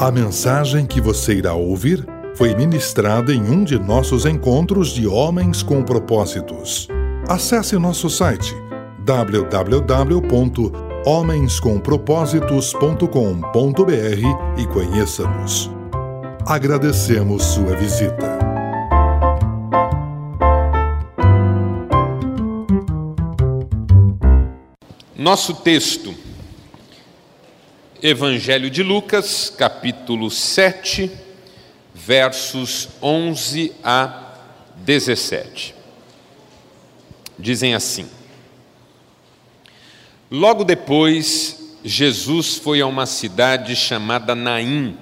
A mensagem que você irá ouvir foi ministrada em um de nossos encontros de Homens com Propósitos. Acesse nosso site www.homenscompropósitos.com.br e conheça-nos. Agradecemos sua visita. Nosso texto, Evangelho de Lucas, capítulo 7, versos 11 a 17. Dizem assim: Logo depois, Jesus foi a uma cidade chamada Naim,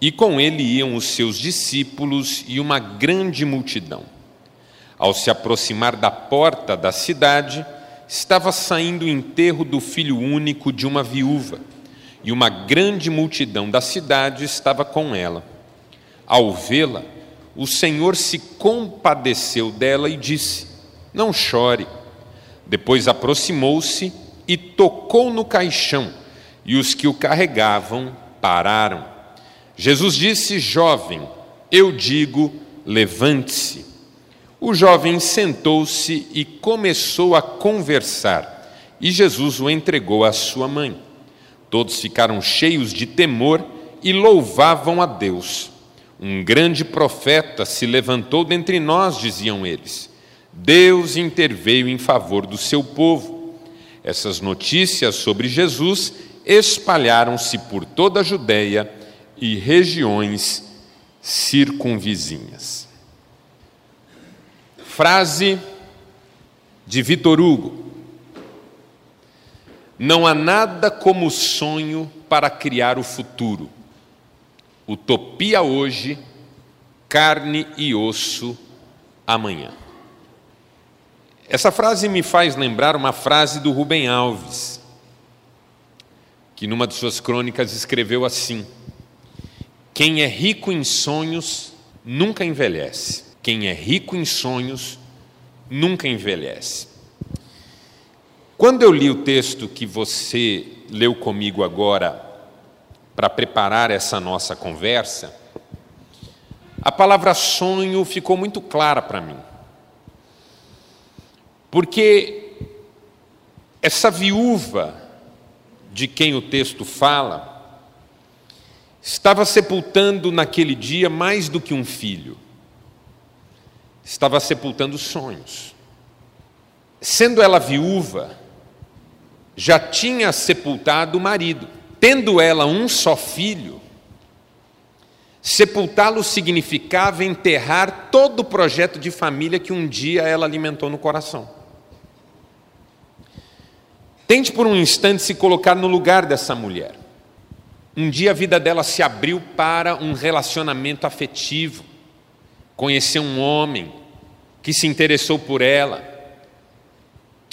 e com ele iam os seus discípulos e uma grande multidão. Ao se aproximar da porta da cidade, estava saindo o enterro do filho único de uma viúva, e uma grande multidão da cidade estava com ela. Ao vê-la, o Senhor se compadeceu dela e disse: Não chore. Depois aproximou-se e tocou no caixão, e os que o carregavam pararam. Jesus disse: Jovem, eu digo, levante-se. O jovem sentou-se e começou a conversar, e Jesus o entregou à sua mãe. Todos ficaram cheios de temor e louvavam a Deus. Um grande profeta se levantou dentre nós, diziam eles. Deus interveio em favor do seu povo. Essas notícias sobre Jesus espalharam-se por toda a Judéia e regiões circunvizinhas. Frase de Vitor Hugo: Não há nada como sonho para criar o futuro. Utopia hoje, carne e osso amanhã. Essa frase me faz lembrar uma frase do Rubem Alves, que numa de suas crônicas escreveu assim: Quem é rico em sonhos nunca envelhece. Quem é rico em sonhos nunca envelhece. Quando eu li o texto que você leu comigo agora para preparar essa nossa conversa, a palavra sonho ficou muito clara para mim. Porque essa viúva de quem o texto fala estava sepultando naquele dia mais do que um filho estava sepultando sonhos. Sendo ela viúva, já tinha sepultado o marido. Tendo ela um só filho, sepultá-lo significava enterrar todo o projeto de família que um dia ela alimentou no coração. Tente por um instante se colocar no lugar dessa mulher. Um dia a vida dela se abriu para um relacionamento afetivo conheceu um homem que se interessou por ela,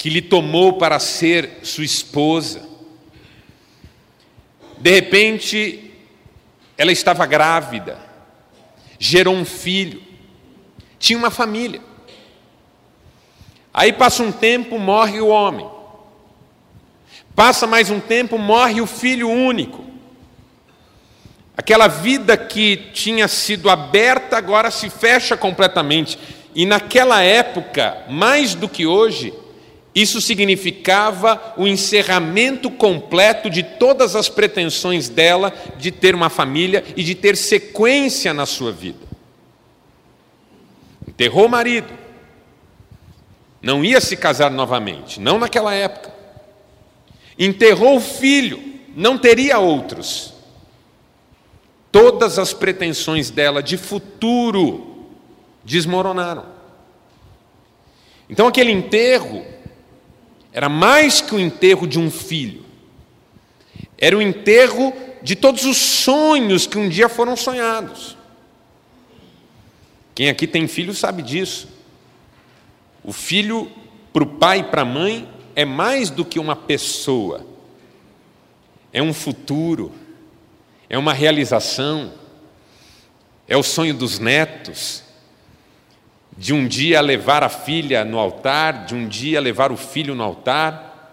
que lhe tomou para ser sua esposa. De repente, ela estava grávida, gerou um filho, tinha uma família. Aí passa um tempo, morre o homem. Passa mais um tempo, morre o filho único. Aquela vida que tinha sido aberta agora se fecha completamente. E naquela época, mais do que hoje, isso significava o encerramento completo de todas as pretensões dela de ter uma família e de ter sequência na sua vida. Enterrou o marido, não ia se casar novamente, não naquela época. Enterrou o filho, não teria outros todas as pretensões dela de futuro desmoronaram. Então aquele enterro era mais que o enterro de um filho, era o enterro de todos os sonhos que um dia foram sonhados. Quem aqui tem filho sabe disso. O filho, para o pai e para a mãe, é mais do que uma pessoa, é um futuro. É uma realização, é o sonho dos netos, de um dia levar a filha no altar, de um dia levar o filho no altar,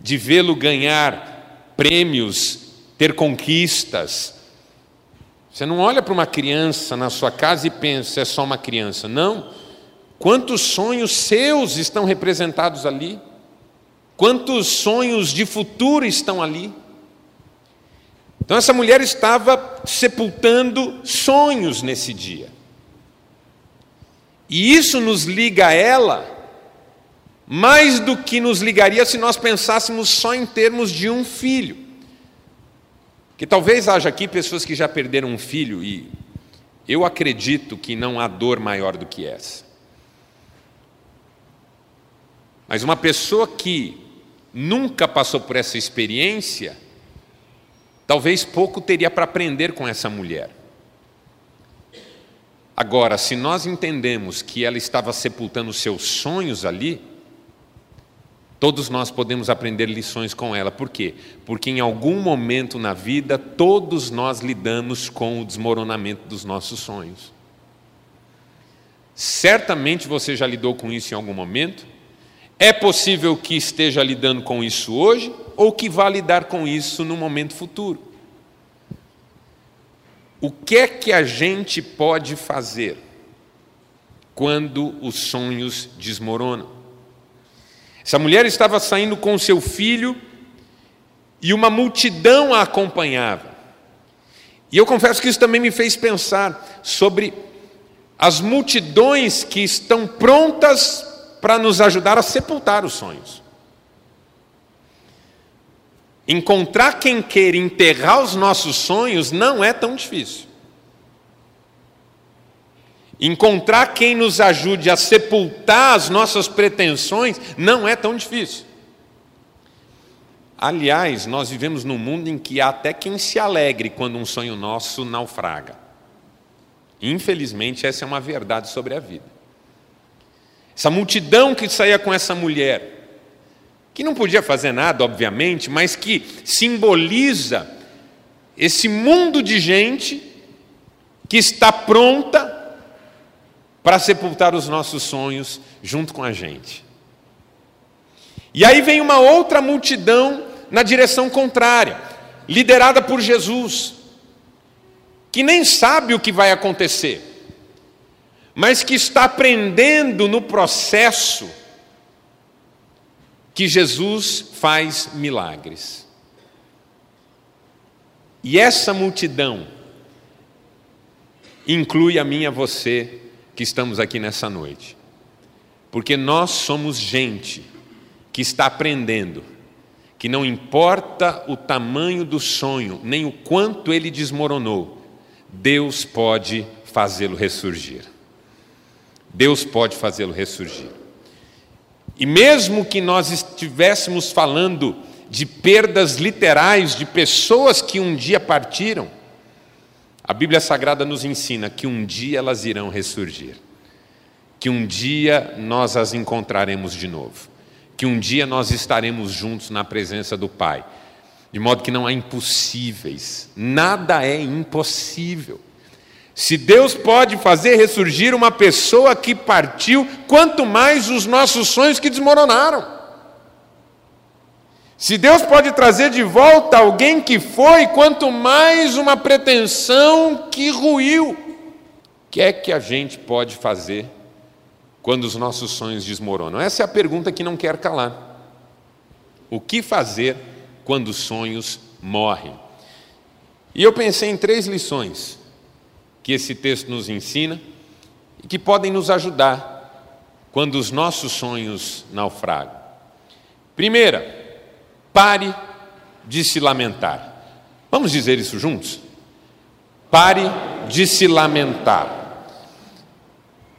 de vê-lo ganhar prêmios, ter conquistas, Você não olha para uma criança na sua casa e pensa, é só uma criança. Não. Quantos sonhos seus estão representados ali? Quantos sonhos de futuro estão ali? Então, essa mulher estava sepultando sonhos nesse dia. E isso nos liga a ela mais do que nos ligaria se nós pensássemos só em termos de um filho. Que talvez haja aqui pessoas que já perderam um filho e eu acredito que não há dor maior do que essa. Mas uma pessoa que nunca passou por essa experiência, talvez pouco teria para aprender com essa mulher. Agora, se nós entendemos que ela estava sepultando seus sonhos ali, todos nós podemos aprender lições com ela. Por quê? Porque em algum momento na vida, todos nós lidamos com o desmoronamento dos nossos sonhos. Certamente você já lidou com isso em algum momento. É possível que esteja lidando com isso hoje ou que vá lidar com isso no momento futuro. O que é que a gente pode fazer quando os sonhos desmoronam? Essa mulher estava saindo com seu filho e uma multidão a acompanhava. E eu confesso que isso também me fez pensar sobre as multidões que estão prontas para nos ajudar a sepultar os sonhos. Encontrar quem queira enterrar os nossos sonhos não é tão difícil. Encontrar quem nos ajude a sepultar as nossas pretensões não é tão difícil. Aliás, nós vivemos num mundo em que há até quem se alegre quando um sonho nosso naufraga. Infelizmente, essa é uma verdade sobre a vida. Essa multidão que saía com essa mulher, que não podia fazer nada, obviamente, mas que simboliza esse mundo de gente que está pronta para sepultar os nossos sonhos junto com a gente. E aí vem uma outra multidão na direção contrária, liderada por Jesus, que nem sabe o que vai acontecer, mas que está aprendendo no processo que Jesus faz milagres. E essa multidão inclui a mim e a você que estamos aqui nessa noite. Porque nós somos gente que está aprendendo que não importa o tamanho do sonho, nem o quanto ele desmoronou, Deus pode fazê-lo ressurgir. Deus pode fazê-lo ressurgir. E mesmo que nós estivéssemos falando de perdas literais de pessoas que um dia partiram, a Bíblia Sagrada nos ensina que um dia elas irão ressurgir, que um dia nós as encontraremos de novo, que um dia nós estaremos juntos na presença do Pai, de modo que não há impossíveis, nada é impossível. Se Deus pode fazer ressurgir uma pessoa que partiu, quanto mais os nossos sonhos que desmoronaram. Se Deus pode trazer de volta alguém que foi, quanto mais uma pretensão que ruiu. O que é que a gente pode fazer quando os nossos sonhos desmoronam? Essa é a pergunta que não quer calar. O que fazer quando os sonhos morrem? E eu pensei em três lições que esse texto nos ensina e que podem nos ajudar quando os nossos sonhos naufragam. Primeira, pare de se lamentar. Vamos dizer isso juntos? Pare de se lamentar.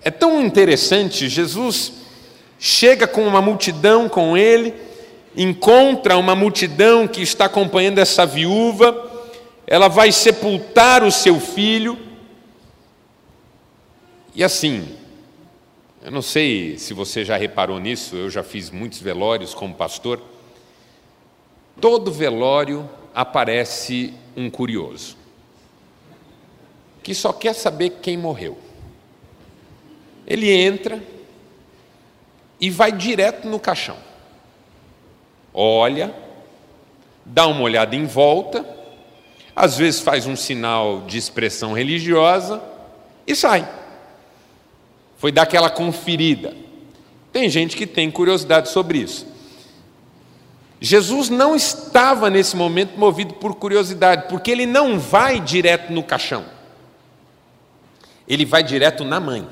É tão interessante, Jesus chega com uma multidão com ele, encontra uma multidão que está acompanhando essa viúva, ela vai sepultar o seu filho, e assim, eu não sei se você já reparou nisso, eu já fiz muitos velórios como pastor. Todo velório aparece um curioso, que só quer saber quem morreu. Ele entra e vai direto no caixão. Olha, dá uma olhada em volta, às vezes faz um sinal de expressão religiosa e sai. Foi dar aquela conferida. Tem gente que tem curiosidade sobre isso. Jesus não estava nesse momento movido por curiosidade, porque ele não vai direto no caixão. Ele vai direto na mãe.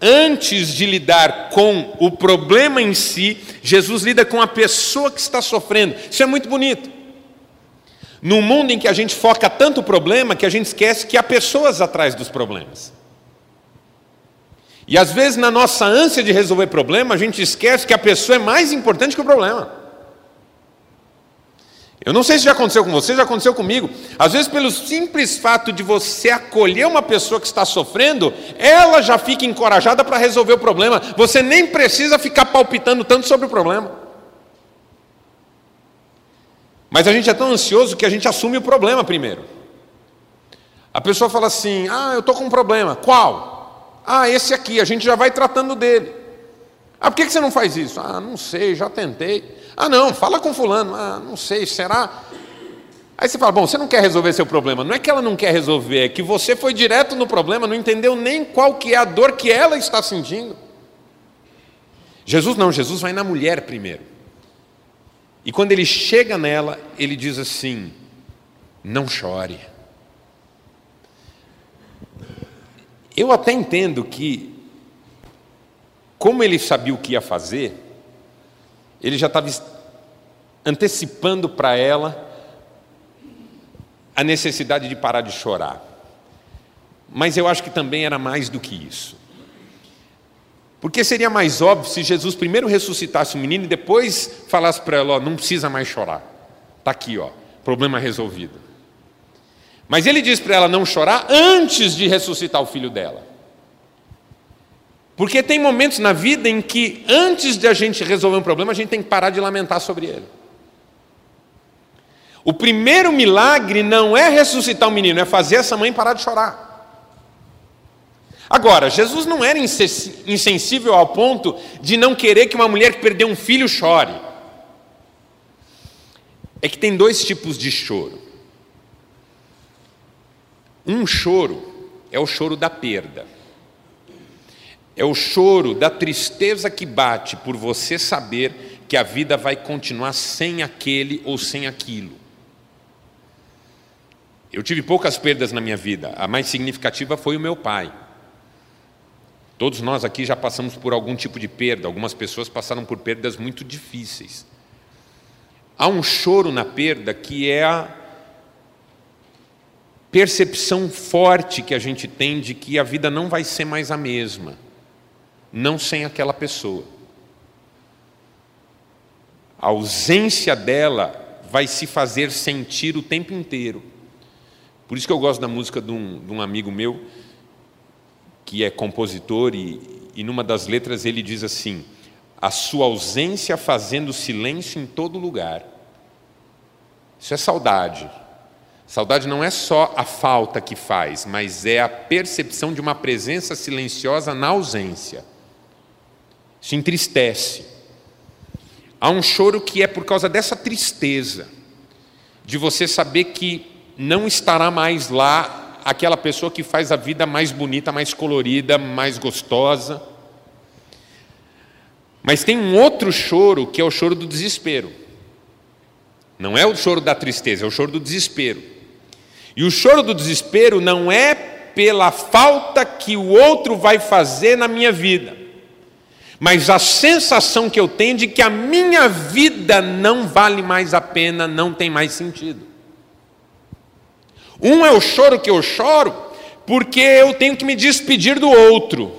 Antes de lidar com o problema em si, Jesus lida com a pessoa que está sofrendo. Isso é muito bonito. Num mundo em que a gente foca tanto o problema que a gente esquece que há pessoas atrás dos problemas. E às vezes, na nossa ânsia de resolver problema, a gente esquece que a pessoa é mais importante que o problema. Eu não sei se já aconteceu com você, já aconteceu comigo. Às vezes, pelo simples fato de você acolher uma pessoa que está sofrendo, ela já fica encorajada para resolver o problema. Você nem precisa ficar palpitando tanto sobre o problema. Mas a gente é tão ansioso que a gente assume o problema primeiro. A pessoa fala assim: Ah, eu estou com um problema. Qual? Ah, esse aqui, a gente já vai tratando dele. Ah, por que você não faz isso? Ah, não sei, já tentei. Ah, não, fala com fulano. Ah, não sei, será? Aí você fala: Bom, você não quer resolver seu problema. Não é que ela não quer resolver, é que você foi direto no problema, não entendeu nem qual que é a dor que ela está sentindo. Jesus não, Jesus vai na mulher primeiro. E quando ele chega nela, ele diz assim: não chore. Eu até entendo que, como ele sabia o que ia fazer, ele já estava antecipando para ela a necessidade de parar de chorar. Mas eu acho que também era mais do que isso. Porque seria mais óbvio se Jesus primeiro ressuscitasse o menino e depois falasse para ela: ó, não precisa mais chorar. Está aqui, ó, problema resolvido. Mas ele diz para ela não chorar antes de ressuscitar o filho dela. Porque tem momentos na vida em que, antes de a gente resolver um problema, a gente tem que parar de lamentar sobre ele. O primeiro milagre não é ressuscitar o menino, é fazer essa mãe parar de chorar. Agora, Jesus não era insensível ao ponto de não querer que uma mulher que perdeu um filho chore. É que tem dois tipos de choro. Um choro é o choro da perda. É o choro da tristeza que bate por você saber que a vida vai continuar sem aquele ou sem aquilo. Eu tive poucas perdas na minha vida, a mais significativa foi o meu pai. Todos nós aqui já passamos por algum tipo de perda, algumas pessoas passaram por perdas muito difíceis. Há um choro na perda que é a percepção forte que a gente tem de que a vida não vai ser mais a mesma, não sem aquela pessoa. A ausência dela vai se fazer sentir o tempo inteiro. Por isso que eu gosto da música de um, de um amigo meu, que é compositor, e, e numa das letras ele diz assim: a sua ausência fazendo silêncio em todo lugar. Isso é saudade. Saudade não é só a falta que faz, mas é a percepção de uma presença silenciosa na ausência. Isso entristece. Há um choro que é por causa dessa tristeza, de você saber que não estará mais lá aquela pessoa que faz a vida mais bonita, mais colorida, mais gostosa. Mas tem um outro choro que é o choro do desespero. Não é o choro da tristeza, é o choro do desespero. E o choro do desespero não é pela falta que o outro vai fazer na minha vida, mas a sensação que eu tenho de que a minha vida não vale mais a pena, não tem mais sentido. Um é o choro que eu choro porque eu tenho que me despedir do outro.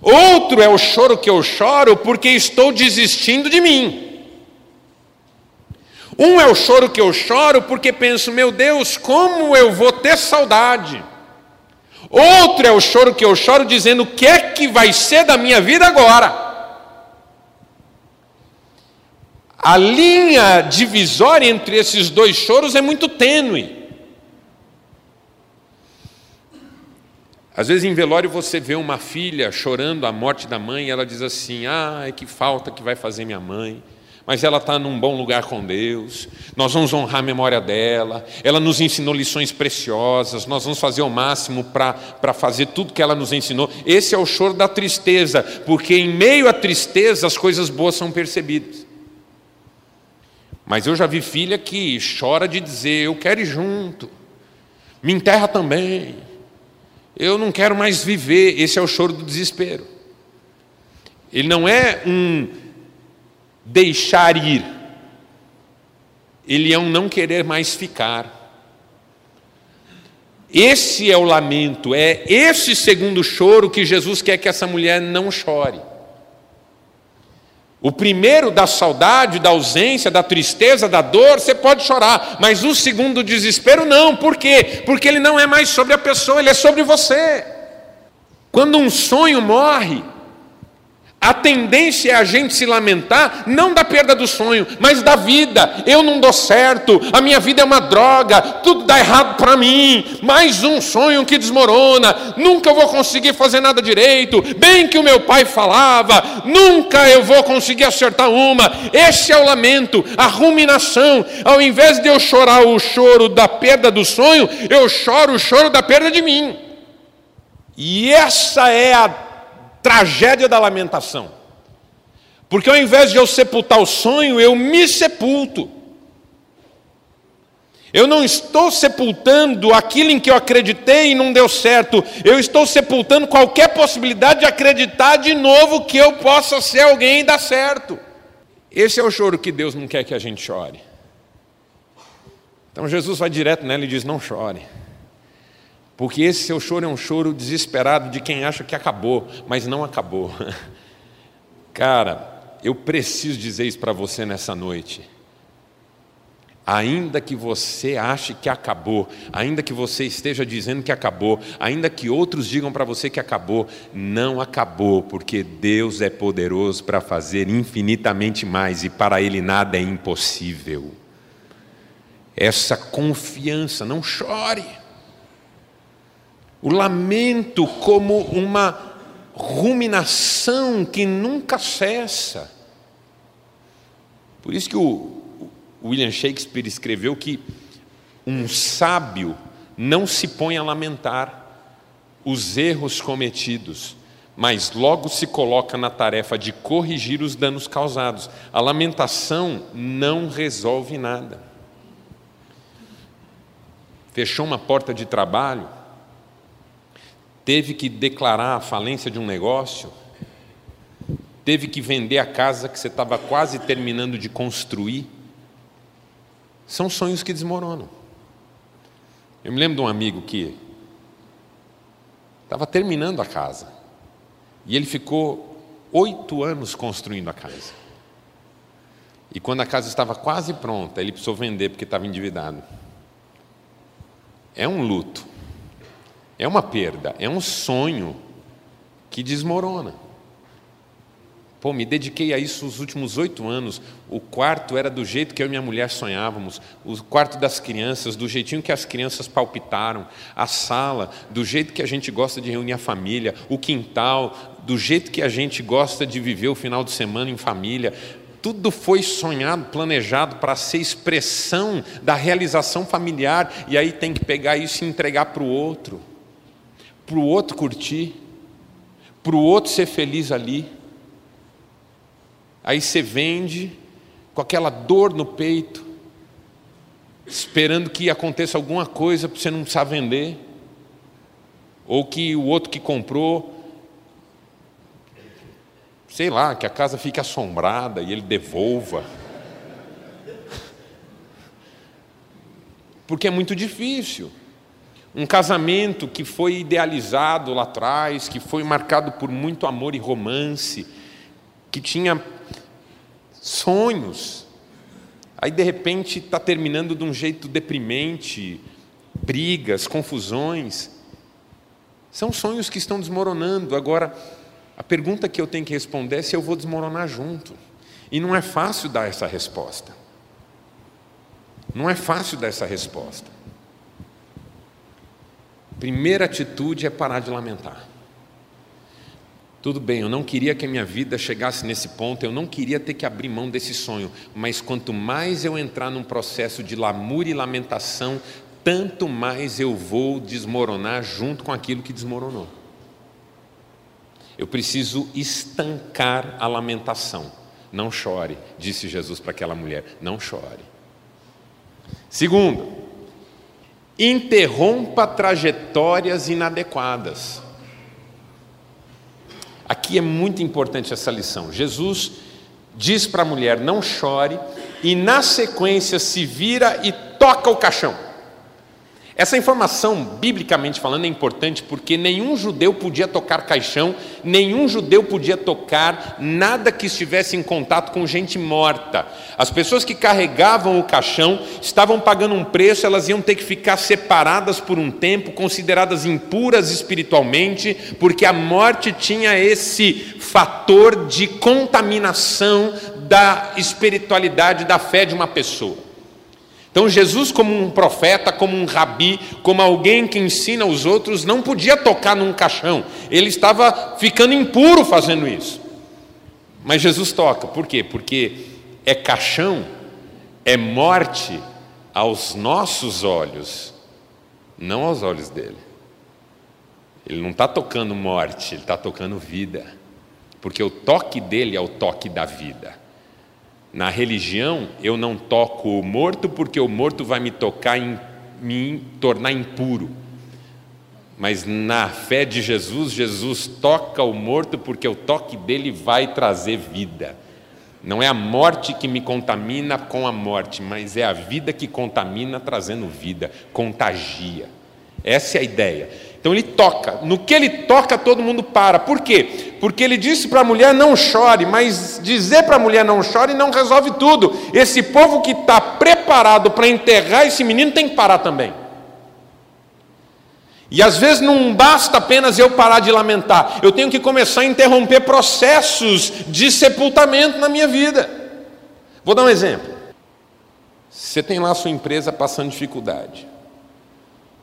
Outro é o choro que eu choro porque estou desistindo de mim. Um é o choro que eu choro porque penso, meu Deus, como eu vou ter saudade. Outro é o choro que eu choro dizendo o que é que vai ser da minha vida agora. A linha divisória entre esses dois choros é muito tênue. Às vezes em velório você vê uma filha chorando a morte da mãe e ela diz assim: Ah, que falta que vai fazer minha mãe. Mas ela está num bom lugar com Deus, nós vamos honrar a memória dela, ela nos ensinou lições preciosas, nós vamos fazer o máximo para fazer tudo que ela nos ensinou. Esse é o choro da tristeza, porque em meio à tristeza as coisas boas são percebidas. Mas eu já vi filha que chora de dizer: Eu quero ir junto, me enterra também, eu não quero mais viver. Esse é o choro do desespero. Ele não é um deixar ir, ele é um não querer mais ficar. Esse é o lamento, é esse segundo choro que Jesus quer que essa mulher não chore. O primeiro da saudade, da ausência, da tristeza, da dor, você pode chorar, mas o segundo desespero não, por quê? Porque ele não é mais sobre a pessoa, ele é sobre você. Quando um sonho morre, a tendência é a gente se lamentar, não da perda do sonho, mas da vida. Eu não dou certo, a minha vida é uma droga, tudo dá errado para mim. Mais um sonho que desmorona, nunca vou conseguir fazer nada direito. Bem que o meu pai falava, nunca eu vou conseguir acertar uma. Esse é o lamento, a ruminação. Ao invés de eu chorar o choro da perda do sonho, eu choro o choro da perda de mim. E essa é a tragédia da lamentação. Porque ao invés de eu sepultar o sonho, eu me sepulto. Eu não estou sepultando aquilo em que eu acreditei e não deu certo. Eu estou sepultando qualquer possibilidade de acreditar de novo que eu possa ser alguém e dar certo. Esse é o choro que Deus não quer que a gente chore. Então Jesus vai direto nela e diz: Não chore. Porque esse seu choro é um choro desesperado de quem acha que acabou, mas não acabou. Cara, eu preciso dizer isso para você nessa noite. Ainda que você ache que acabou, ainda que você esteja dizendo que acabou, ainda que outros digam para você que acabou, não acabou, porque Deus é poderoso para fazer infinitamente mais e para Ele nada é impossível. Essa confiança, não chore. O lamento como uma ruminação que nunca cessa. Por isso que o William Shakespeare escreveu que um sábio não se põe a lamentar os erros cometidos, mas logo se coloca na tarefa de corrigir os danos causados. A lamentação não resolve nada. Fechou uma porta de trabalho, teve que declarar a falência de um negócio, teve que vender a casa que você estava quase terminando de construir. São sonhos que desmoronam. Eu me lembro de um amigo que estava terminando a casa e ele ficou oito anos construindo a casa. E quando a casa estava quase pronta, ele precisou vender porque estava endividado. É um luto. É uma perda, é um sonho que desmorona. Pô, me dediquei a isso os últimos oito anos. O quarto era do jeito que eu e minha mulher sonhávamos, o quarto das crianças, do jeitinho que as crianças palpitaram, a sala, do jeito que a gente gosta de reunir a família, o quintal, do jeito que a gente gosta de viver o final de semana em família. Tudo foi sonhado, planejado para ser expressão da realização familiar, e aí tem que pegar isso e entregar para o outro para o outro curtir, para o outro ser feliz ali. Aí você vende com aquela dor no peito, esperando que aconteça alguma coisa para você não precisar vender, ou que o outro que comprou, sei lá, que a casa fique assombrada e ele devolva. Porque é muito difícil. Um casamento que foi idealizado lá atrás, que foi marcado por muito amor e romance, que tinha sonhos, aí de repente está terminando de um jeito deprimente, brigas, confusões. São sonhos que estão desmoronando. Agora, a pergunta que eu tenho que responder é se eu vou desmoronar junto. E não é fácil dar essa resposta. Não é fácil dar essa resposta. Primeira atitude é parar de lamentar. Tudo bem, eu não queria que a minha vida chegasse nesse ponto, eu não queria ter que abrir mão desse sonho, mas quanto mais eu entrar num processo de lamúria e lamentação, tanto mais eu vou desmoronar junto com aquilo que desmoronou. Eu preciso estancar a lamentação. Não chore, disse Jesus para aquela mulher, não chore. Segundo, interrompa trajetórias inadequadas. Aqui é muito importante essa lição. Jesus diz para a mulher: não chore, e na sequência se vira e toca o caixão. Essa informação, biblicamente falando, é importante porque nenhum judeu podia tocar caixão, nenhum judeu podia tocar nada que estivesse em contato com gente morta. As pessoas que carregavam o caixão estavam pagando um preço, elas iam ter que ficar separadas por um tempo, consideradas impuras espiritualmente, porque a morte tinha esse fator de contaminação da espiritualidade, da fé de uma pessoa. Então, Jesus, como um profeta, como um rabi, como alguém que ensina os outros, não podia tocar num caixão, ele estava ficando impuro fazendo isso. Mas Jesus toca, por quê? Porque é caixão, é morte aos nossos olhos, não aos olhos dele. Ele não está tocando morte, ele está tocando vida, porque o toque dele é o toque da vida. Na religião, eu não toco o morto porque o morto vai me tocar em me tornar impuro. Mas na fé de Jesus, Jesus toca o morto porque o toque dele vai trazer vida. Não é a morte que me contamina com a morte, mas é a vida que contamina trazendo vida, contagia. Essa é a ideia. Então ele toca. No que ele toca, todo mundo para. Por quê? Porque ele disse para a mulher não chore, mas dizer para a mulher não chore não resolve tudo. Esse povo que está preparado para enterrar esse menino tem que parar também. E às vezes não basta apenas eu parar de lamentar, eu tenho que começar a interromper processos de sepultamento na minha vida. Vou dar um exemplo. Você tem lá a sua empresa passando dificuldade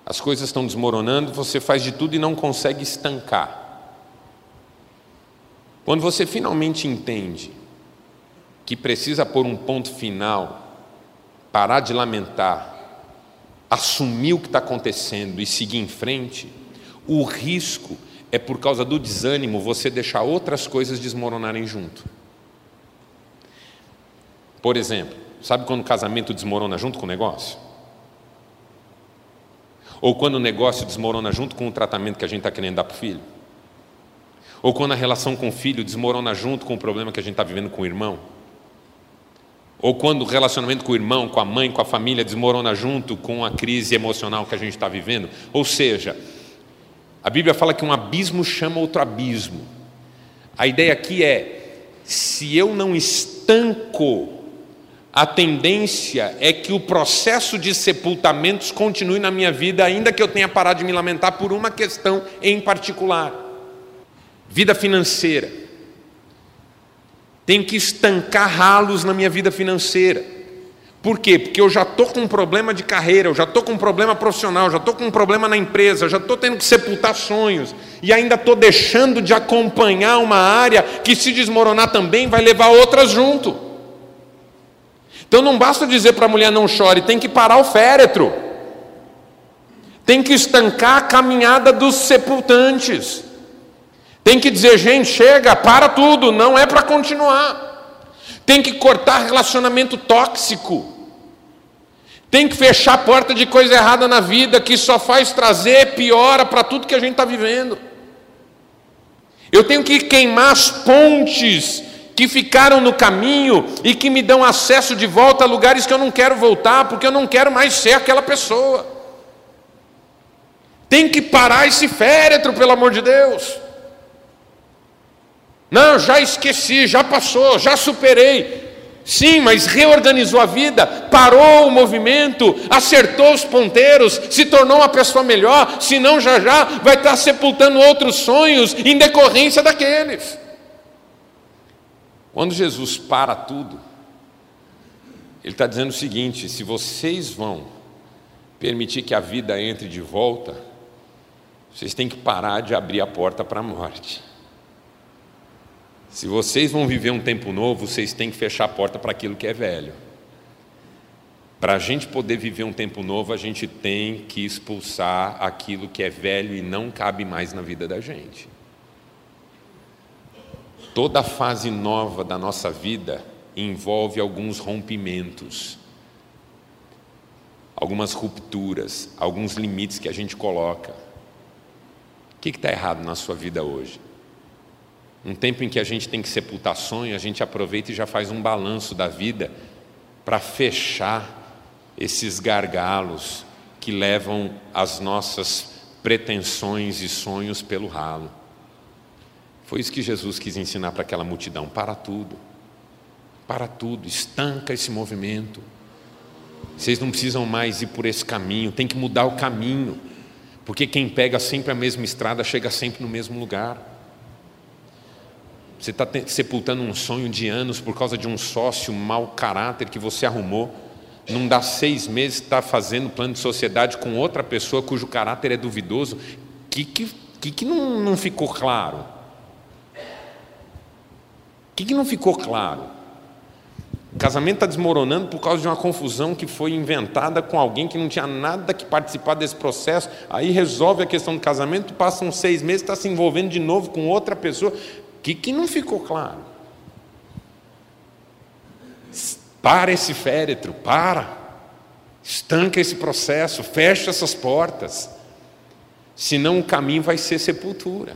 as coisas estão desmoronando, você faz de tudo e não consegue estancar. Quando você finalmente entende que precisa pôr um ponto final, parar de lamentar, assumir o que está acontecendo e seguir em frente, o risco é por causa do desânimo você deixar outras coisas desmoronarem junto. Por exemplo, sabe quando o casamento desmorona junto com o negócio? Ou quando o negócio desmorona junto com o tratamento que a gente está querendo dar para o filho? Ou quando a relação com o filho desmorona junto com o problema que a gente está vivendo com o irmão? Ou quando o relacionamento com o irmão, com a mãe, com a família desmorona junto com a crise emocional que a gente está vivendo? Ou seja, a Bíblia fala que um abismo chama outro abismo. A ideia aqui é: se eu não estanco a tendência é que o processo de sepultamentos continue na minha vida, ainda que eu tenha parado de me lamentar por uma questão em particular. Vida financeira. Tem que estancar ralos na minha vida financeira. Por quê? Porque eu já estou com um problema de carreira, eu já estou com um problema profissional, já estou com um problema na empresa, já estou tendo que sepultar sonhos, e ainda estou deixando de acompanhar uma área que, se desmoronar também, vai levar outras junto. Então não basta dizer para a mulher não chore, tem que parar o féretro. Tem que estancar a caminhada dos sepultantes. Tem que dizer, gente, chega, para tudo, não é para continuar. Tem que cortar relacionamento tóxico. Tem que fechar a porta de coisa errada na vida que só faz trazer piora para tudo que a gente está vivendo. Eu tenho que queimar as pontes que ficaram no caminho e que me dão acesso de volta a lugares que eu não quero voltar, porque eu não quero mais ser aquela pessoa. Tem que parar esse féretro, pelo amor de Deus. Não, já esqueci, já passou, já superei. Sim, mas reorganizou a vida, parou o movimento, acertou os ponteiros, se tornou uma pessoa melhor, senão já já vai estar sepultando outros sonhos em decorrência daqueles. Quando Jesus para tudo, Ele está dizendo o seguinte: se vocês vão permitir que a vida entre de volta, vocês têm que parar de abrir a porta para a morte. Se vocês vão viver um tempo novo, vocês têm que fechar a porta para aquilo que é velho. Para a gente poder viver um tempo novo, a gente tem que expulsar aquilo que é velho e não cabe mais na vida da gente. Toda fase nova da nossa vida envolve alguns rompimentos, algumas rupturas, alguns limites que a gente coloca. O que está errado na sua vida hoje? Um tempo em que a gente tem que sepultar sonho, a gente aproveita e já faz um balanço da vida para fechar esses gargalos que levam as nossas pretensões e sonhos pelo ralo. Foi isso que Jesus quis ensinar para aquela multidão: para tudo, para tudo, estanca esse movimento. Vocês não precisam mais ir por esse caminho, tem que mudar o caminho, porque quem pega sempre a mesma estrada chega sempre no mesmo lugar. Você está sepultando um sonho de anos por causa de um sócio mau caráter que você arrumou. Não dá seis meses está fazendo plano de sociedade com outra pessoa cujo caráter é duvidoso. O que, que, que não, não ficou claro? O que, que não ficou claro? O casamento está desmoronando por causa de uma confusão que foi inventada com alguém que não tinha nada que participar desse processo. Aí resolve a questão do casamento, passam seis meses, está se envolvendo de novo com outra pessoa que, que não ficou claro? Para esse féretro, para. Estanca esse processo, fecha essas portas. Senão o caminho vai ser sepultura.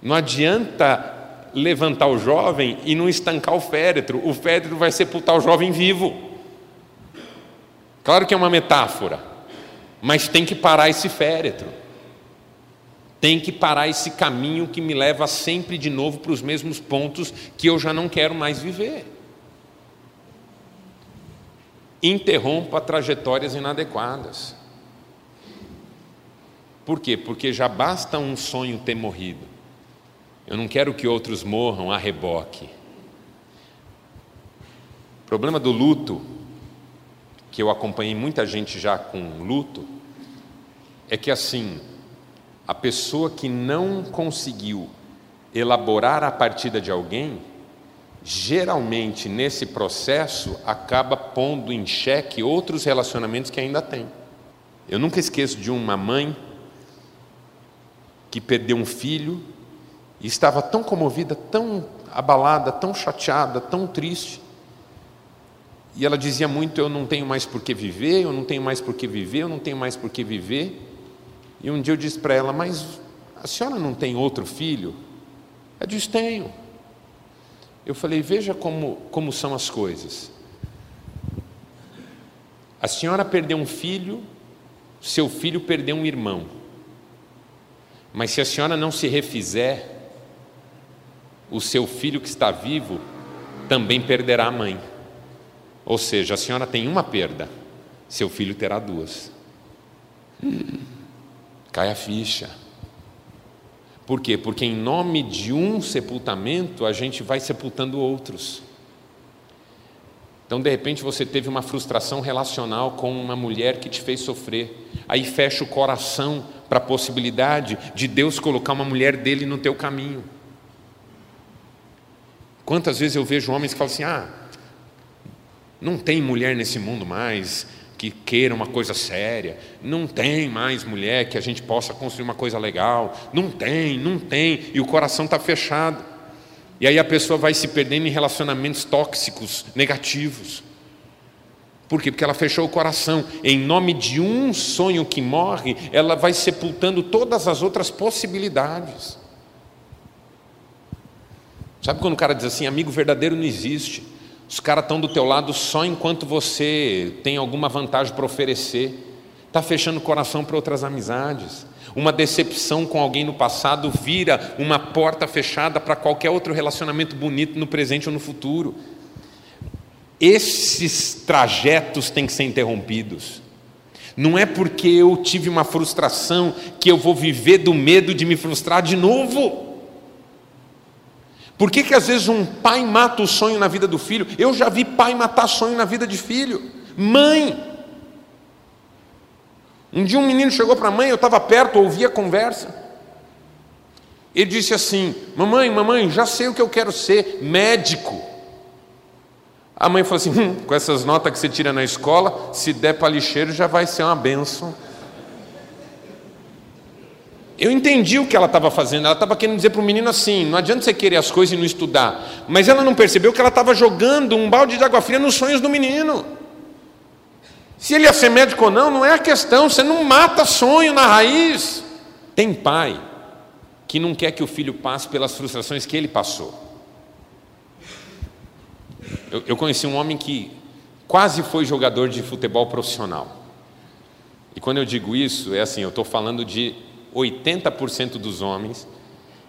Não adianta levantar o jovem e não estancar o féretro. O féretro vai sepultar o jovem vivo. Claro que é uma metáfora, mas tem que parar esse féretro. Tem que parar esse caminho que me leva sempre de novo para os mesmos pontos que eu já não quero mais viver. Interrompa trajetórias inadequadas. Por quê? Porque já basta um sonho ter morrido. Eu não quero que outros morram a reboque. O problema do luto, que eu acompanhei muita gente já com luto, é que assim, a pessoa que não conseguiu elaborar a partida de alguém, geralmente nesse processo acaba pondo em xeque outros relacionamentos que ainda tem. Eu nunca esqueço de uma mãe que perdeu um filho e estava tão comovida, tão abalada, tão chateada, tão triste. E ela dizia muito: Eu não tenho mais por que viver, eu não tenho mais por que viver, eu não tenho mais por que viver. E um dia eu disse para ela: Mas a senhora não tem outro filho? Ela disse: Tenho. Eu falei: Veja como, como são as coisas. A senhora perdeu um filho, seu filho perdeu um irmão. Mas se a senhora não se refizer, o seu filho que está vivo também perderá a mãe. Ou seja, a senhora tem uma perda, seu filho terá duas. Cai a ficha. Por quê? Porque em nome de um sepultamento a gente vai sepultando outros. Então, de repente, você teve uma frustração relacional com uma mulher que te fez sofrer. Aí fecha o coração para a possibilidade de Deus colocar uma mulher dele no teu caminho. Quantas vezes eu vejo homens que falam assim: ah, não tem mulher nesse mundo mais, que queira uma coisa séria, não tem mais mulher que a gente possa construir uma coisa legal, não tem, não tem, e o coração está fechado. E aí a pessoa vai se perdendo em relacionamentos tóxicos, negativos. Por quê? Porque ela fechou o coração. Em nome de um sonho que morre, ela vai sepultando todas as outras possibilidades. Sabe quando o cara diz assim: amigo verdadeiro não existe? Os caras estão do teu lado só enquanto você tem alguma vantagem para oferecer. Está fechando o coração para outras amizades. Uma decepção com alguém no passado vira uma porta fechada para qualquer outro relacionamento bonito no presente ou no futuro. Esses trajetos têm que ser interrompidos. Não é porque eu tive uma frustração que eu vou viver do medo de me frustrar de novo. Por que, que às vezes um pai mata o sonho na vida do filho? Eu já vi pai matar sonho na vida de filho. Mãe. Um dia um menino chegou para a mãe, eu estava perto, ouvi a conversa. Ele disse assim: Mamãe, mamãe, já sei o que eu quero ser, médico. A mãe falou assim: hum, com essas notas que você tira na escola, se der para lixeiro já vai ser uma benção. Eu entendi o que ela estava fazendo, ela estava querendo dizer para o menino assim: não adianta você querer as coisas e não estudar. Mas ela não percebeu que ela estava jogando um balde de água fria nos sonhos do menino. Se ele ia ser médico ou não, não é a questão, você não mata sonho na raiz. Tem pai que não quer que o filho passe pelas frustrações que ele passou. Eu, eu conheci um homem que quase foi jogador de futebol profissional. E quando eu digo isso, é assim: eu estou falando de 80% dos homens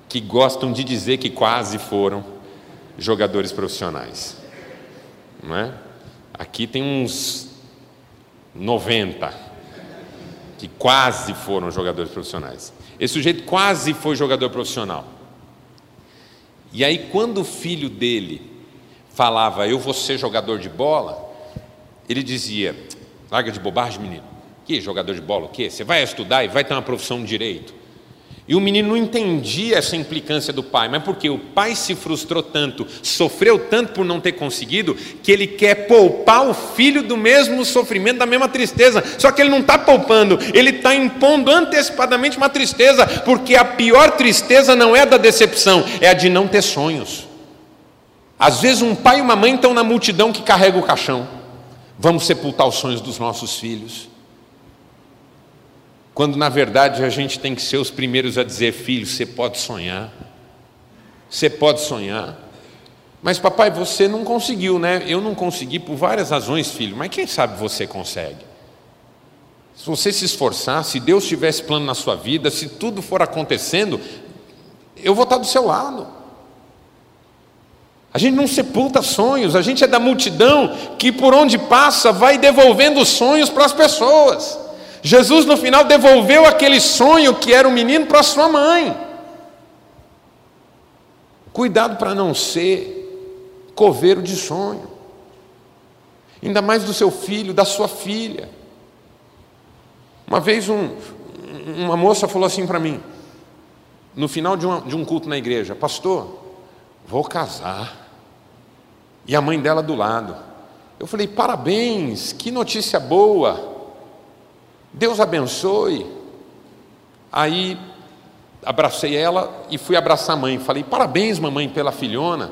que gostam de dizer que quase foram jogadores profissionais. Não é? Aqui tem uns 90 que quase foram jogadores profissionais. Esse sujeito quase foi jogador profissional. E aí, quando o filho dele falava, eu vou ser jogador de bola, ele dizia, larga de bobagem, menino. Que jogador de bola, o quê? Você vai estudar e vai ter uma profissão de direito. E o menino não entendia essa implicância do pai, mas porque o pai se frustrou tanto, sofreu tanto por não ter conseguido, que ele quer poupar o filho do mesmo sofrimento, da mesma tristeza. Só que ele não está poupando, ele está impondo antecipadamente uma tristeza, porque a pior tristeza não é a da decepção, é a de não ter sonhos. Às vezes um pai e uma mãe estão na multidão que carrega o caixão. Vamos sepultar os sonhos dos nossos filhos quando na verdade a gente tem que ser os primeiros a dizer: filho, você pode sonhar, você pode sonhar. Mas papai, você não conseguiu, né? Eu não consegui por várias razões, filho, mas quem sabe você consegue? Se você se esforçar, se Deus tivesse plano na sua vida, se tudo for acontecendo, eu vou estar do seu lado. A gente não sepulta sonhos, a gente é da multidão que por onde passa vai devolvendo sonhos para as pessoas. Jesus no final devolveu aquele sonho que era o um menino para sua mãe. Cuidado para não ser coveiro de sonho, ainda mais do seu filho, da sua filha. Uma vez um, uma moça falou assim para mim, no final de, uma, de um culto na igreja: Pastor, vou casar. E a mãe dela do lado. Eu falei: Parabéns, que notícia boa. Deus abençoe. Aí abracei ela e fui abraçar a mãe. Falei, parabéns, mamãe, pela filhona.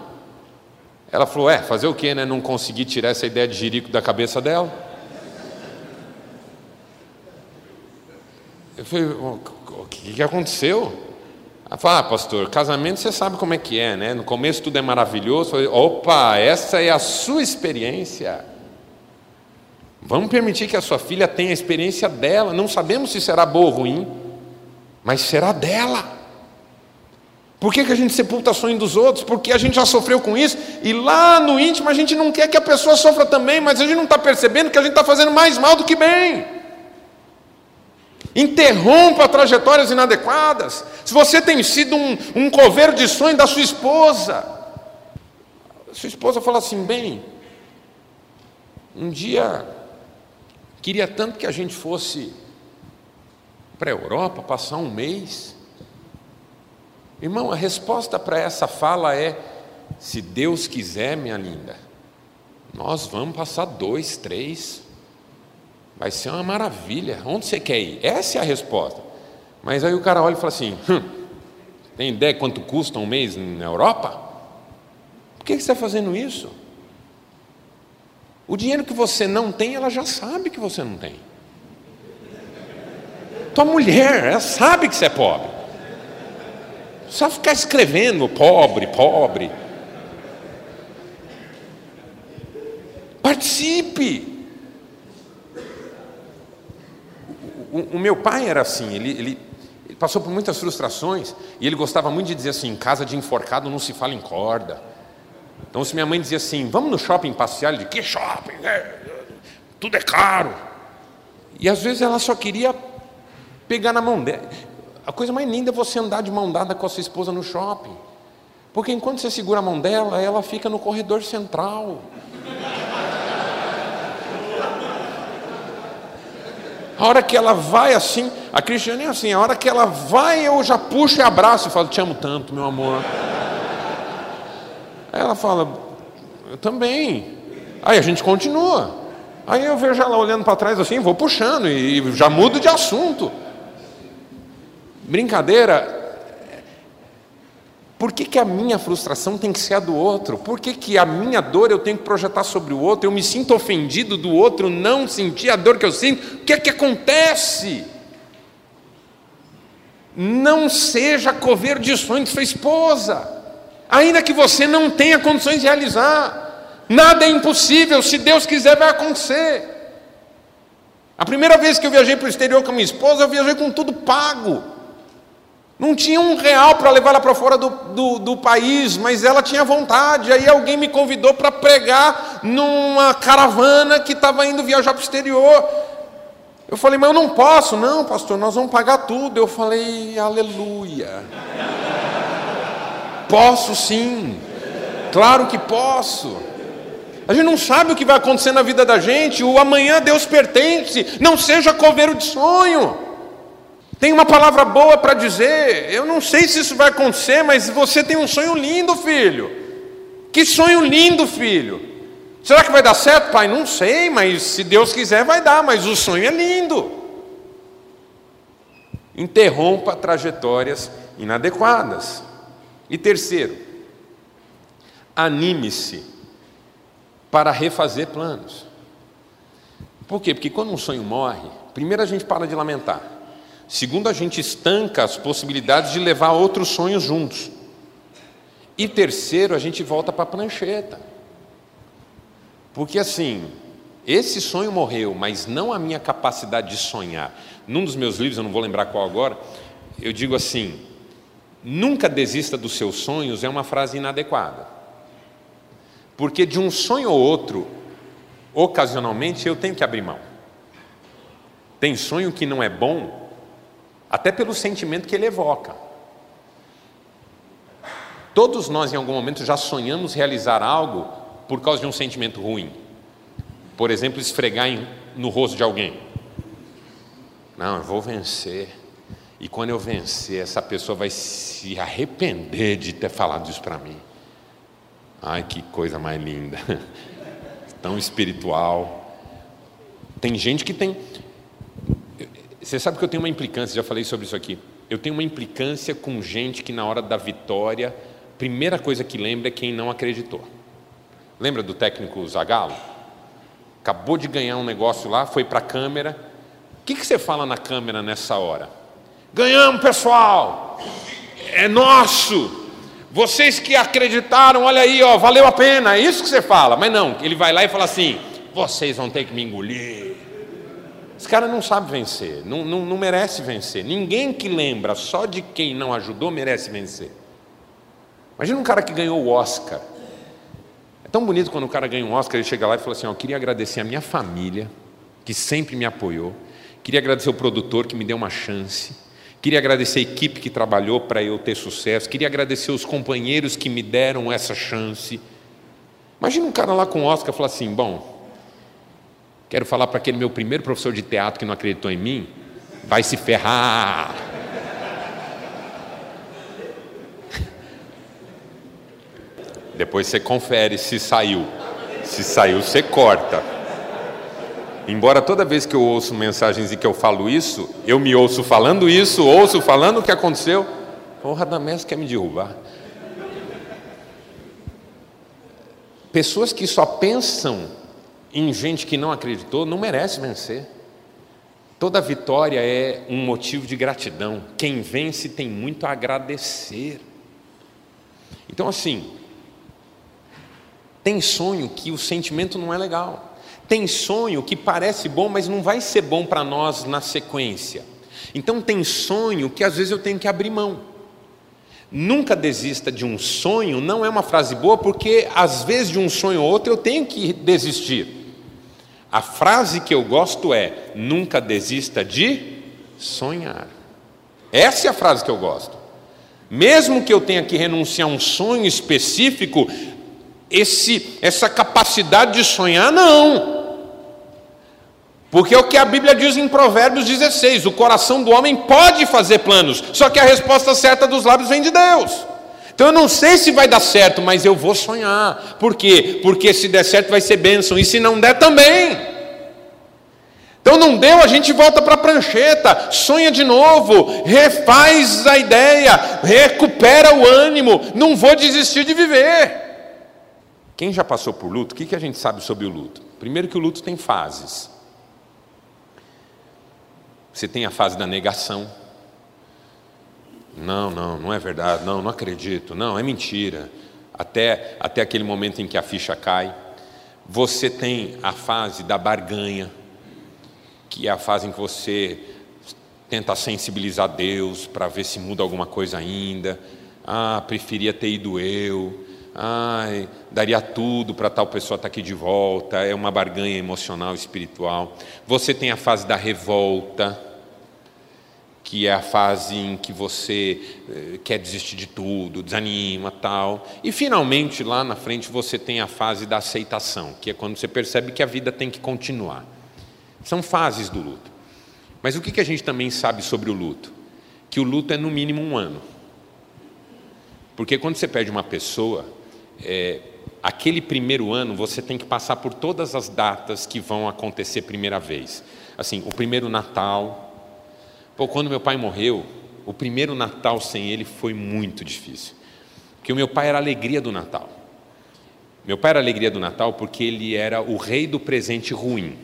Ela falou, é, fazer o quê, né? Não consegui tirar essa ideia de jirico da cabeça dela. Eu falei, o que, que aconteceu? Ela falou, ah, pastor, casamento você sabe como é que é, né? No começo tudo é maravilhoso. Falei, opa, essa é a sua experiência. Vamos permitir que a sua filha tenha a experiência dela. Não sabemos se será boa ou ruim, mas será dela. Por que, que a gente sepulta sonho dos outros? Porque a gente já sofreu com isso e lá no íntimo a gente não quer que a pessoa sofra também, mas a gente não está percebendo que a gente está fazendo mais mal do que bem. Interrompa trajetórias inadequadas. Se você tem sido um, um coveiro de sonho da sua esposa, sua esposa fala assim: bem, um dia Queria tanto que a gente fosse para a Europa, passar um mês. Irmão, a resposta para essa fala é: se Deus quiser, minha linda, nós vamos passar dois, três, vai ser uma maravilha. Onde você quer ir? Essa é a resposta. Mas aí o cara olha e fala assim: hum, tem ideia quanto custa um mês na Europa? Por que você está fazendo isso? O dinheiro que você não tem, ela já sabe que você não tem. Tua mulher, ela sabe que você é pobre. Só ficar escrevendo pobre, pobre. Participe. O, o, meu pai era assim, ele, ele, ele passou por muitas frustrações e ele gostava muito de dizer assim: casa de enforcado não se fala em corda. Então, se minha mãe dizia assim, vamos no shopping passear, dizia, que shopping? É, tudo é caro. E às vezes ela só queria pegar na mão dela. A coisa mais linda é você andar de mão dada com a sua esposa no shopping. Porque enquanto você segura a mão dela, ela fica no corredor central. A hora que ela vai assim, a Cristiane é assim, a hora que ela vai, eu já puxo e abraço e falo, te amo tanto, meu amor. Aí ela fala, eu também. Aí a gente continua. Aí eu vejo ela olhando para trás assim, vou puxando e já mudo de assunto. Brincadeira, por que, que a minha frustração tem que ser a do outro? Por que, que a minha dor eu tenho que projetar sobre o outro? Eu me sinto ofendido do outro não sentir a dor que eu sinto? O que é que acontece? Não seja sonho de sua esposa, ainda que você não tenha condições de realizar. Nada é impossível, se Deus quiser, vai acontecer. A primeira vez que eu viajei para o exterior com minha esposa, eu viajei com tudo pago. Não tinha um real para levar ela para fora do, do, do, país, mas ela tinha vontade. Aí alguém me convidou para pregar numa caravana que estava indo viajar para o exterior. Eu falei, mas eu não posso. Não, pastor, nós vamos pagar tudo. Eu falei, aleluia. Posso sim. Claro que posso. A gente não sabe o que vai acontecer na vida da gente. O amanhã Deus pertence. Não seja coveiro de sonho. Tem uma palavra boa para dizer. Eu não sei se isso vai acontecer, mas você tem um sonho lindo, filho. Que sonho lindo, filho. Será que vai dar certo, pai? Não sei, mas se Deus quiser, vai dar. Mas o sonho é lindo. Interrompa trajetórias inadequadas. E terceiro, anime-se para refazer planos. Por quê? Porque quando um sonho morre, primeiro a gente para de lamentar. Segundo, a gente estanca as possibilidades de levar outros sonhos juntos. E terceiro, a gente volta para a prancheta. Porque assim, esse sonho morreu, mas não a minha capacidade de sonhar. Num dos meus livros, eu não vou lembrar qual agora, eu digo assim: nunca desista dos seus sonhos é uma frase inadequada. Porque de um sonho ou outro, ocasionalmente eu tenho que abrir mão. Tem sonho que não é bom, até pelo sentimento que ele evoca. Todos nós, em algum momento, já sonhamos realizar algo por causa de um sentimento ruim. Por exemplo, esfregar no rosto de alguém. Não, eu vou vencer. E quando eu vencer, essa pessoa vai se arrepender de ter falado isso para mim. Ai, que coisa mais linda. Tão espiritual. Tem gente que tem. Você sabe que eu tenho uma implicância, já falei sobre isso aqui. Eu tenho uma implicância com gente que na hora da vitória, primeira coisa que lembra é quem não acreditou. Lembra do técnico Zagallo? Acabou de ganhar um negócio lá, foi para a câmera. O que, que você fala na câmera nessa hora? Ganhamos, pessoal! É nosso! Vocês que acreditaram, olha aí, ó, valeu a pena, é isso que você fala. Mas não, ele vai lá e fala assim: vocês vão ter que me engolir. Esse cara não sabe vencer, não, não, não merece vencer. Ninguém que lembra só de quem não ajudou merece vencer. Imagina um cara que ganhou o Oscar. É tão bonito quando o cara ganha um Oscar, ele chega lá e fala assim: Eu queria agradecer a minha família, que sempre me apoiou. Queria agradecer o produtor que me deu uma chance. Queria agradecer a equipe que trabalhou para eu ter sucesso. Queria agradecer os companheiros que me deram essa chance. Imagina um cara lá com Oscar falar assim: Bom, Quero falar para aquele meu primeiro professor de teatro que não acreditou em mim, vai se ferrar. Depois você confere se saiu. Se saiu, você corta. Embora toda vez que eu ouço mensagens e que eu falo isso, eu me ouço falando isso, ouço falando o que aconteceu. O Radamés quer me derrubar. Pessoas que só pensam em gente que não acreditou, não merece vencer. Toda vitória é um motivo de gratidão. Quem vence tem muito a agradecer. Então, assim, tem sonho que o sentimento não é legal. Tem sonho que parece bom, mas não vai ser bom para nós na sequência. Então, tem sonho que às vezes eu tenho que abrir mão. Nunca desista de um sonho, não é uma frase boa, porque às vezes de um sonho ou outro eu tenho que desistir. A frase que eu gosto é: nunca desista de sonhar. Essa é a frase que eu gosto. Mesmo que eu tenha que renunciar a um sonho específico, esse, essa capacidade de sonhar, não. Porque é o que a Bíblia diz em Provérbios 16: o coração do homem pode fazer planos, só que a resposta certa dos lábios vem de Deus. Então eu não sei se vai dar certo, mas eu vou sonhar. Por quê? Porque se der certo vai ser bênção, e se não der também. Então não deu, a gente volta para a prancheta, sonha de novo, refaz a ideia, recupera o ânimo, não vou desistir de viver. Quem já passou por luto, o que, que a gente sabe sobre o luto? Primeiro que o luto tem fases. Você tem a fase da negação. Não, não, não é verdade, não, não acredito, não, é mentira. Até, até aquele momento em que a ficha cai. Você tem a fase da barganha, que é a fase em que você tenta sensibilizar Deus para ver se muda alguma coisa ainda. Ah, preferia ter ido eu. Ai, daria tudo para tal pessoa estar tá aqui de volta. É uma barganha emocional, espiritual. Você tem a fase da revolta, que é a fase em que você eh, quer desistir de tudo, desanima, tal. E finalmente, lá na frente, você tem a fase da aceitação, que é quando você percebe que a vida tem que continuar. São fases do luto. Mas o que a gente também sabe sobre o luto? Que o luto é no mínimo um ano. Porque quando você perde uma pessoa, é, aquele primeiro ano você tem que passar por todas as datas que vão acontecer primeira vez. Assim, o primeiro Natal. Pô, quando meu pai morreu, o primeiro Natal sem ele foi muito difícil. Porque o meu pai era a alegria do Natal. Meu pai era a alegria do Natal porque ele era o rei do presente ruim.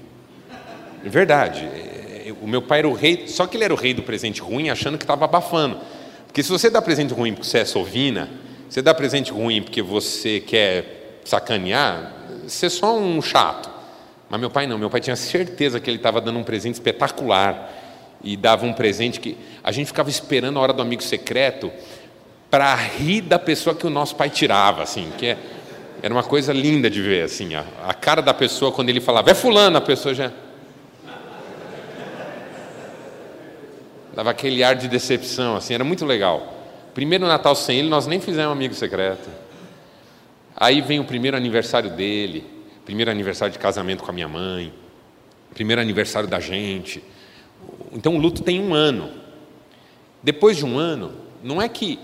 É verdade. É, o meu pai era o rei, só que ele era o rei do presente ruim achando que estava abafando. Porque se você dá presente ruim porque você é sovina, você dá presente ruim porque você quer sacanear, você é só um chato. Mas meu pai não, meu pai tinha certeza que ele estava dando um presente espetacular e dava um presente que a gente ficava esperando a hora do amigo secreto para rir da pessoa que o nosso pai tirava, assim, que é, era uma coisa linda de ver, assim, a, a cara da pessoa quando ele falava, é fulano, a pessoa já dava aquele ar de decepção, assim, era muito legal. Primeiro Natal sem ele, nós nem fizemos amigo secreto. Aí vem o primeiro aniversário dele, primeiro aniversário de casamento com a minha mãe, primeiro aniversário da gente. Então o luto tem um ano. Depois de um ano, não é que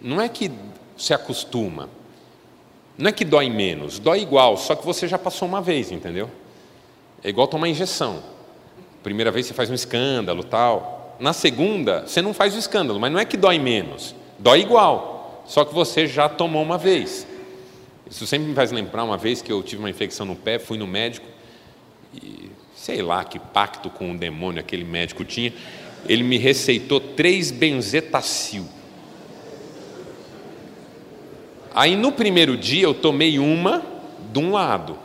não é que se acostuma, não é que dói menos, dói igual, só que você já passou uma vez, entendeu? É igual tomar injeção. Primeira vez você faz um escândalo, tal. Na segunda, você não faz o escândalo, mas não é que dói menos, dói igual, só que você já tomou uma vez. Isso sempre me faz lembrar uma vez que eu tive uma infecção no pé, fui no médico e sei lá que pacto com o demônio aquele médico tinha, ele me receitou três benzetacil. Aí no primeiro dia eu tomei uma de um lado.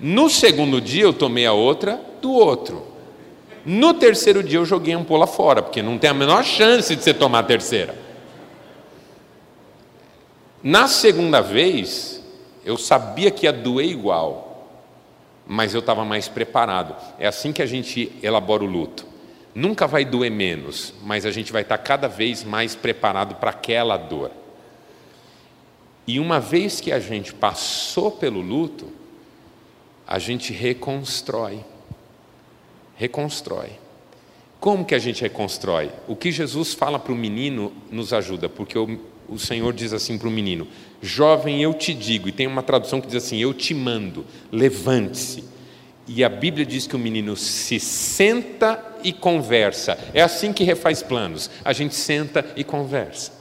No segundo dia eu tomei a outra do outro. No terceiro dia eu joguei a ampola fora, porque não tem a menor chance de você tomar a terceira. Na segunda vez, eu sabia que ia doer igual, mas eu estava mais preparado. É assim que a gente elabora o luto. Nunca vai doer menos, mas a gente vai estar cada vez mais preparado para aquela dor. E uma vez que a gente passou pelo luto, a gente reconstrói reconstrói. Como que a gente reconstrói? O que Jesus fala para o menino nos ajuda, porque o, o Senhor diz assim para o menino: Jovem, eu te digo, e tem uma tradução que diz assim: Eu te mando, levante-se. E a Bíblia diz que o menino se senta e conversa. É assim que refaz planos. A gente senta e conversa.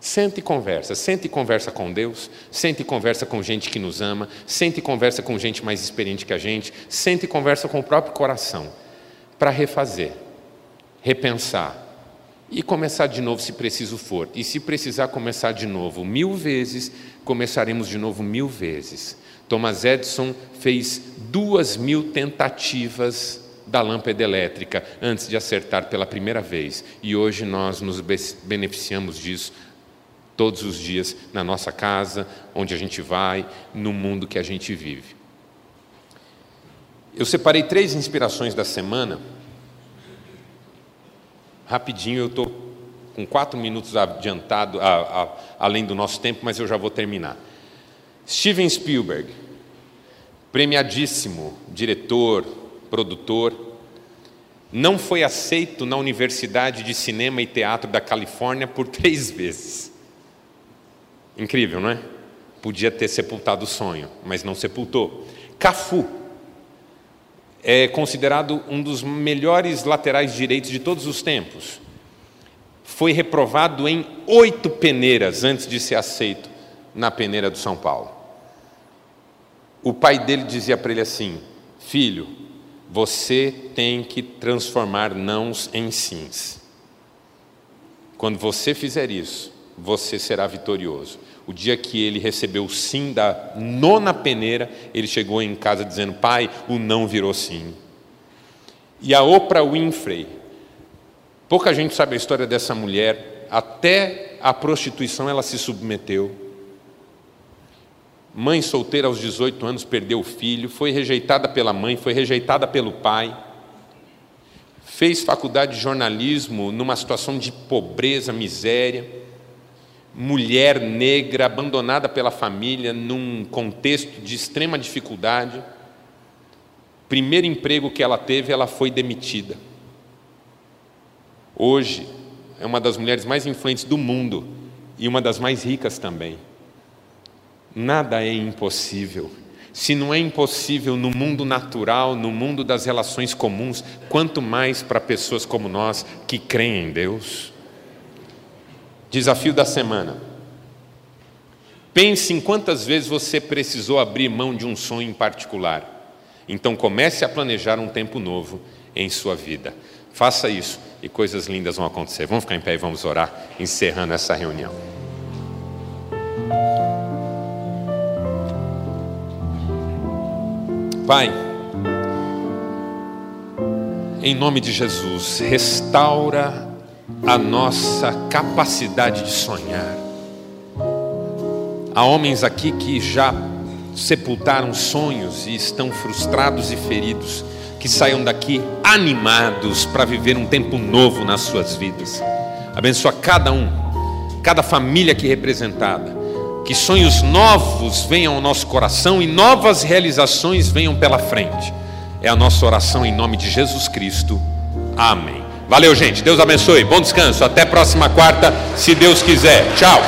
Senta e conversa, senta e conversa com Deus, senta e conversa com gente que nos ama, senta e conversa com gente mais experiente que a gente, senta e conversa com o próprio coração, para refazer, repensar e começar de novo se preciso for. E se precisar começar de novo mil vezes, começaremos de novo mil vezes. Thomas Edison fez duas mil tentativas da lâmpada elétrica antes de acertar pela primeira vez, e hoje nós nos beneficiamos disso todos os dias na nossa casa, onde a gente vai, no mundo que a gente vive. Eu separei três inspirações da semana. Rapidinho, eu estou com quatro minutos adiantado, a, a, além do nosso tempo, mas eu já vou terminar. Steven Spielberg premiadíssimo diretor, produtor, não foi aceito na Universidade de Cinema e Teatro da Califórnia por três vezes. Incrível, não é? Podia ter sepultado o sonho, mas não sepultou. Cafu é considerado um dos melhores laterais direitos de todos os tempos. Foi reprovado em oito peneiras antes de ser aceito na peneira do São Paulo. O pai dele dizia para ele assim: Filho, você tem que transformar nãos em sims. Quando você fizer isso, você será vitorioso. O dia que ele recebeu o sim da nona peneira, ele chegou em casa dizendo: Pai, o não virou sim. E a Oprah Winfrey, pouca gente sabe a história dessa mulher, até a prostituição ela se submeteu Mãe solteira aos 18 anos perdeu o filho, foi rejeitada pela mãe, foi rejeitada pelo pai. Fez faculdade de jornalismo numa situação de pobreza, miséria. Mulher negra, abandonada pela família, num contexto de extrema dificuldade. Primeiro emprego que ela teve, ela foi demitida. Hoje, é uma das mulheres mais influentes do mundo e uma das mais ricas também. Nada é impossível. Se não é impossível no mundo natural, no mundo das relações comuns, quanto mais para pessoas como nós que creem em Deus. Desafio da semana. Pense em quantas vezes você precisou abrir mão de um sonho em particular. Então comece a planejar um tempo novo em sua vida. Faça isso e coisas lindas vão acontecer. Vamos ficar em pé e vamos orar, encerrando essa reunião. Pai, em nome de Jesus, restaura a nossa capacidade de sonhar. Há homens aqui que já sepultaram sonhos e estão frustrados e feridos, que saiam daqui animados para viver um tempo novo nas suas vidas. Abençoa cada um, cada família aqui representada que sonhos novos venham ao nosso coração e novas realizações venham pela frente. É a nossa oração em nome de Jesus Cristo. Amém. Valeu, gente. Deus abençoe. Bom descanso. Até próxima quarta, se Deus quiser. Tchau.